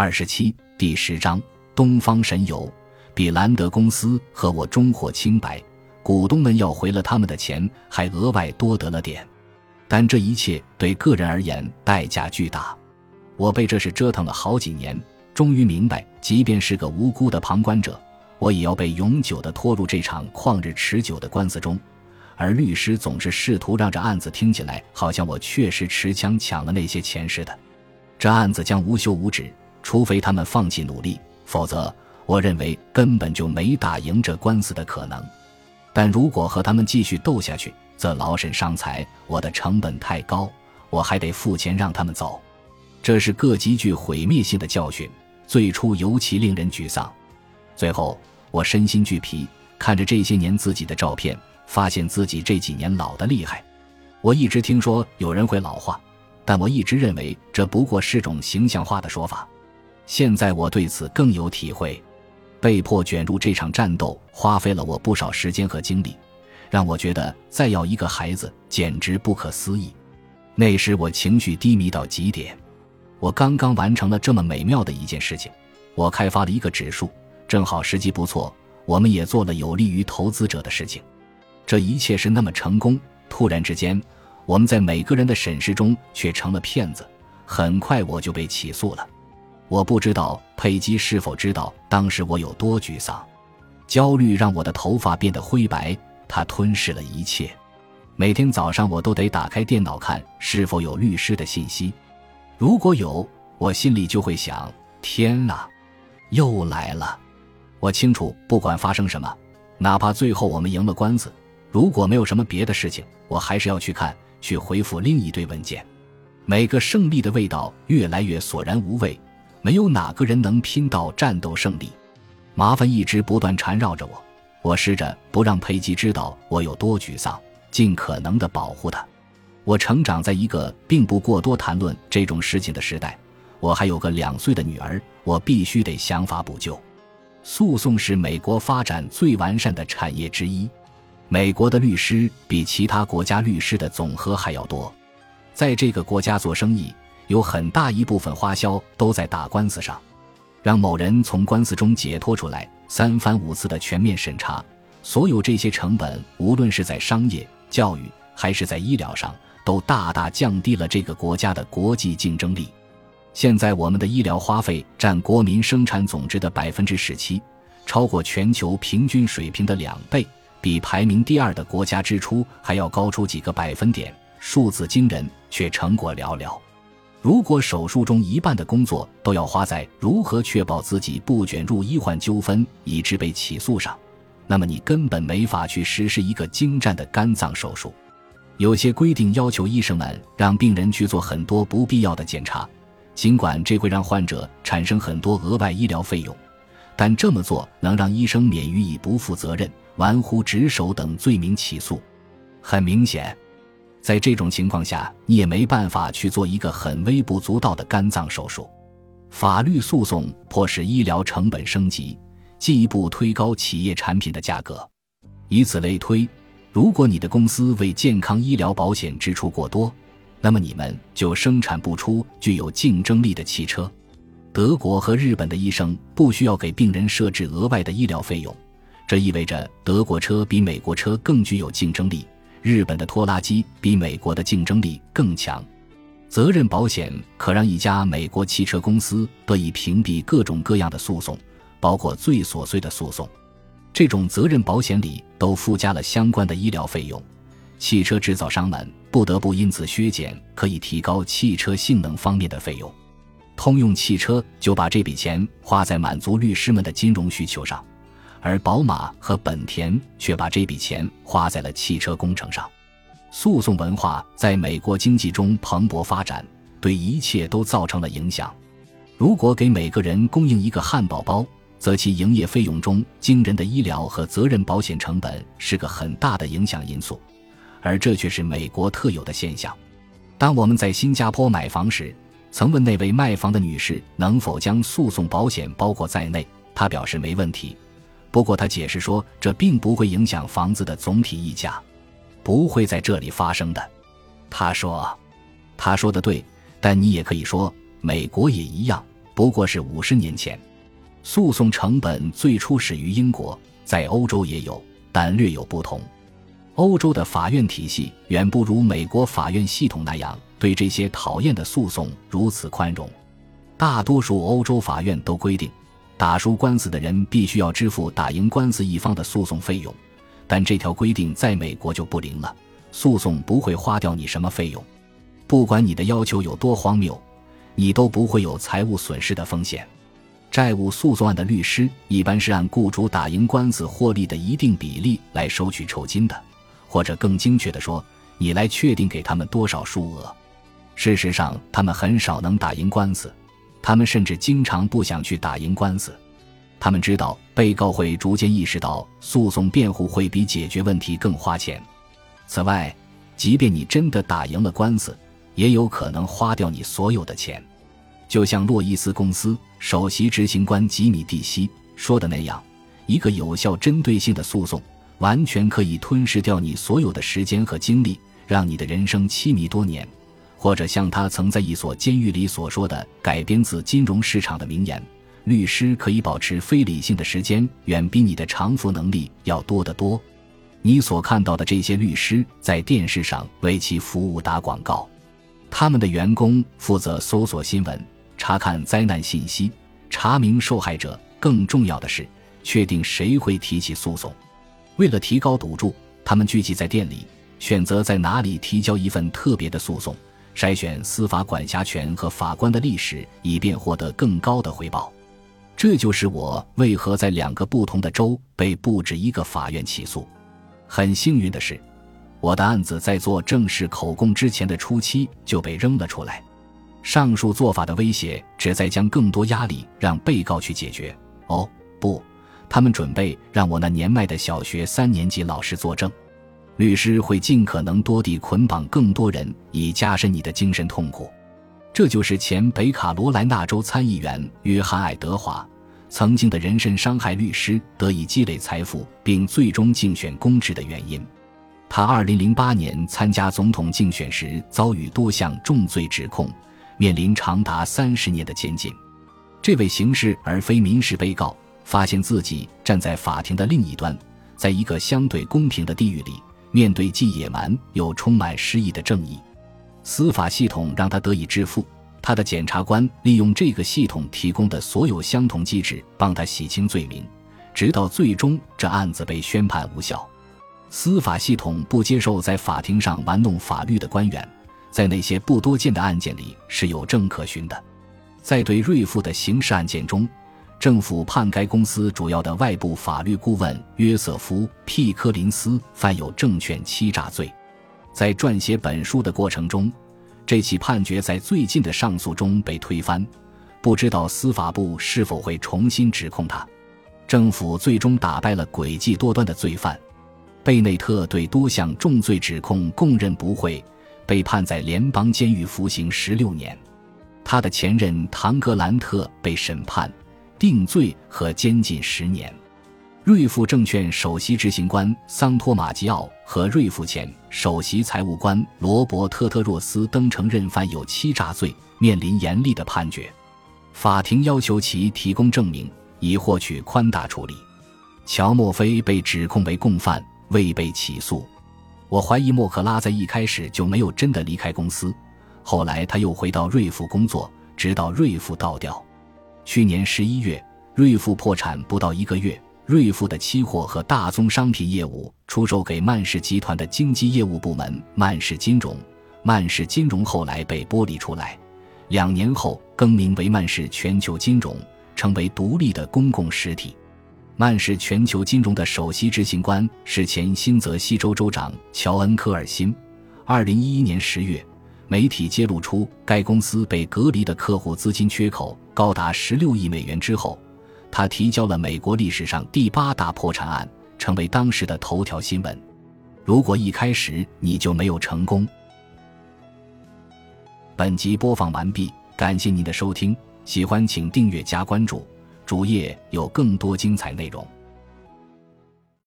二十七第十章东方神游，比兰德公司和我终获清白，股东们要回了他们的钱，还额外多得了点。但这一切对个人而言代价巨大。我被这事折腾了好几年，终于明白，即便是个无辜的旁观者，我也要被永久的拖入这场旷日持久的官司中。而律师总是试图让这案子听起来好像我确实持枪抢了那些钱似的。这案子将无休无止，除非他们放弃努力，否则我认为根本就没打赢这官司的可能。但如果和他们继续斗下去，则劳神伤财，我的成本太高，我还得付钱让他们走，这是个极具毁灭性的教训。最初尤其令人沮丧，最后我身心俱疲，看着这些年自己的照片，发现自己这几年老得厉害。我一直听说有人会老化，但我一直认为这不过是种形象化的说法。现在我对此更有体会，被迫卷入这场战斗，花费了我不少时间和精力。让我觉得再要一个孩子简直不可思议。那时我情绪低迷到极点，我刚刚完成了这么美妙的一件事情，我开发了一个指数，正好时机不错。我们也做了有利于投资者的事情，这一切是那么成功。突然之间，我们在每个人的审视中却成了骗子。很快我就被起诉了。我不知道佩姬是否知道当时我有多沮丧，焦虑让我的头发变得灰白。它吞噬了一切。每天早上，我都得打开电脑看是否有律师的信息。如果有，我心里就会想：天哪，又来了！我清楚，不管发生什么，哪怕最后我们赢了官司，如果没有什么别的事情，我还是要去看，去回复另一堆文件。每个胜利的味道越来越索然无味，没有哪个人能拼到战斗胜利。麻烦一直不断缠绕着我。我试着不让佩吉知道我有多沮丧，尽可能的保护他。我成长在一个并不过多谈论这种事情的时代。我还有个两岁的女儿，我必须得想法补救。诉讼是美国发展最完善的产业之一。美国的律师比其他国家律师的总和还要多。在这个国家做生意，有很大一部分花销都在打官司上。让某人从官司中解脱出来，三番五次的全面审查，所有这些成本，无论是在商业、教育还是在医疗上，都大大降低了这个国家的国际竞争力。现在我们的医疗花费占国民生产总值的百分之十七，超过全球平均水平的两倍，比排名第二的国家支出还要高出几个百分点，数字惊人，却成果寥寥。如果手术中一半的工作都要花在如何确保自己不卷入医患纠纷以致被起诉上，那么你根本没法去实施一个精湛的肝脏手术。有些规定要求医生们让病人去做很多不必要的检查，尽管这会让患者产生很多额外医疗费用，但这么做能让医生免于以不负责任、玩忽职守等罪名起诉。很明显。在这种情况下，你也没办法去做一个很微不足道的肝脏手术。法律诉讼迫使医疗成本升级，进一步推高企业产品的价格。以此类推，如果你的公司为健康医疗保险支出过多，那么你们就生产不出具有竞争力的汽车。德国和日本的医生不需要给病人设置额外的医疗费用，这意味着德国车比美国车更具有竞争力。日本的拖拉机比美国的竞争力更强，责任保险可让一家美国汽车公司得以屏蔽各种各样的诉讼，包括最琐碎的诉讼。这种责任保险里都附加了相关的医疗费用，汽车制造商们不得不因此削减可以提高汽车性能方面的费用。通用汽车就把这笔钱花在满足律师们的金融需求上。而宝马和本田却把这笔钱花在了汽车工程上。诉讼文化在美国经济中蓬勃发展，对一切都造成了影响。如果给每个人供应一个汉堡包，则其营业费用中惊人的医疗和责任保险成本是个很大的影响因素，而这却是美国特有的现象。当我们在新加坡买房时，曾问那位卖房的女士能否将诉讼保险包括在内，她表示没问题。不过，他解释说，这并不会影响房子的总体溢价，不会在这里发生的。他说：“他说的对，但你也可以说，美国也一样，不过是五十年前。诉讼成本最初始于英国，在欧洲也有，但略有不同。欧洲的法院体系远不如美国法院系统那样对这些讨厌的诉讼如此宽容。大多数欧洲法院都规定，打输官司的人必须要支付打赢官司一方的诉讼费用，但这条规定在美国就不灵了，诉讼不会花掉你什么费用，不管你的要求有多荒谬，你都不会有财务损失的风险。债务诉讼案的律师一般是按雇主打赢官司获利的一定比例来收取酬金的。或者更精确的说，你来确定给他们多少数额。事实上，他们很少能打赢官司，他们甚至经常不想去打赢官司。他们知道被告会逐渐意识到，诉讼辩护会比解决问题更花钱。此外，即便你真的打赢了官司，也有可能花掉你所有的钱。就像洛伊斯公司首席执行官吉米·蒂西说的那样，一个有效、针对性的诉讼。完全可以吞噬掉你所有的时间和精力，让你的人生凄迷多年。或者像他曾在一所监狱里所说的，改编自金融市场的名言：“律师可以保持非理性的时间，远比你的偿付能力要多得多。”你所看到的这些律师在电视上为其服务打广告，他们的员工负责搜索新闻、查看灾难信息、查明受害者。更重要的是，确定谁会提起诉讼。为了提高赌注，他们聚集在店里，选择在哪里提交一份特别的诉讼，筛选司法管辖权和法官的历史，以便获得更高的回报。这就是我为何在两个不同的州被不止一个法院起诉。很幸运的是，我的案子在做正式口供之前的初期就被扔了出来。上述做法的威胁旨在将更多压力让被告去解决。哦，不。他们准备让我那年迈的小学三年级老师作证，律师会尽可能多地捆绑更多人，以加深你的精神痛苦。这就是前北卡罗来纳州参议员约翰·爱德华曾经的人身伤害律师得以积累财富，并最终竞选公职的原因。他2008年参加总统竞选时遭遇多项重罪指控，面临长达三十年的监禁。这位刑事而非民事被告。发现自己站在法庭的另一端，在一个相对公平的地狱里，面对既野蛮又充满诗意的正义，司法系统让他得以致富。他的检察官利用这个系统提供的所有相同机制，帮他洗清罪名，直到最终这案子被宣判无效。司法系统不接受在法庭上玩弄法律的官员，在那些不多见的案件里是有证可循的。在对瑞富的刑事案件中。政府判该公司主要的外部法律顾问约瑟夫·皮科林斯犯有证券欺诈罪。在撰写本书的过程中，这起判决在最近的上诉中被推翻。不知道司法部是否会重新指控他。政府最终打败了诡计多端的罪犯。贝内特对多项重罪指控供认不讳，被判在联邦监狱服刑十六年。他的前任唐格兰特被审判。定罪和监禁十年。瑞富证券首席执行官桑托马吉奥和瑞富前首席财务官罗伯特特若斯登承认犯有欺诈罪，面临严厉的判决。法庭要求其提供证明，以获取宽大处理。乔莫菲被指控为共犯，未被起诉。我怀疑莫克拉在一开始就没有真的离开公司，后来他又回到瑞富工作，直到瑞富倒掉。去年十一月，瑞富破产不到一个月，瑞富的期货和大宗商品业务出售给曼氏集团的经纪业务部门曼氏金融。曼氏金融后来被剥离出来，两年后更名为曼氏全球金融，成为独立的公共实体。曼氏全球金融的首席执行官是前新泽西州州长乔恩·科尔辛。二零一一年十月。媒体揭露出该公司被隔离的客户资金缺口高达十六亿美元之后，他提交了美国历史上第八大破产案，成为当时的头条新闻。如果一开始你就没有成功，本集播放完毕，感谢您的收听，喜欢请订阅加关注，主页有更多精彩内容。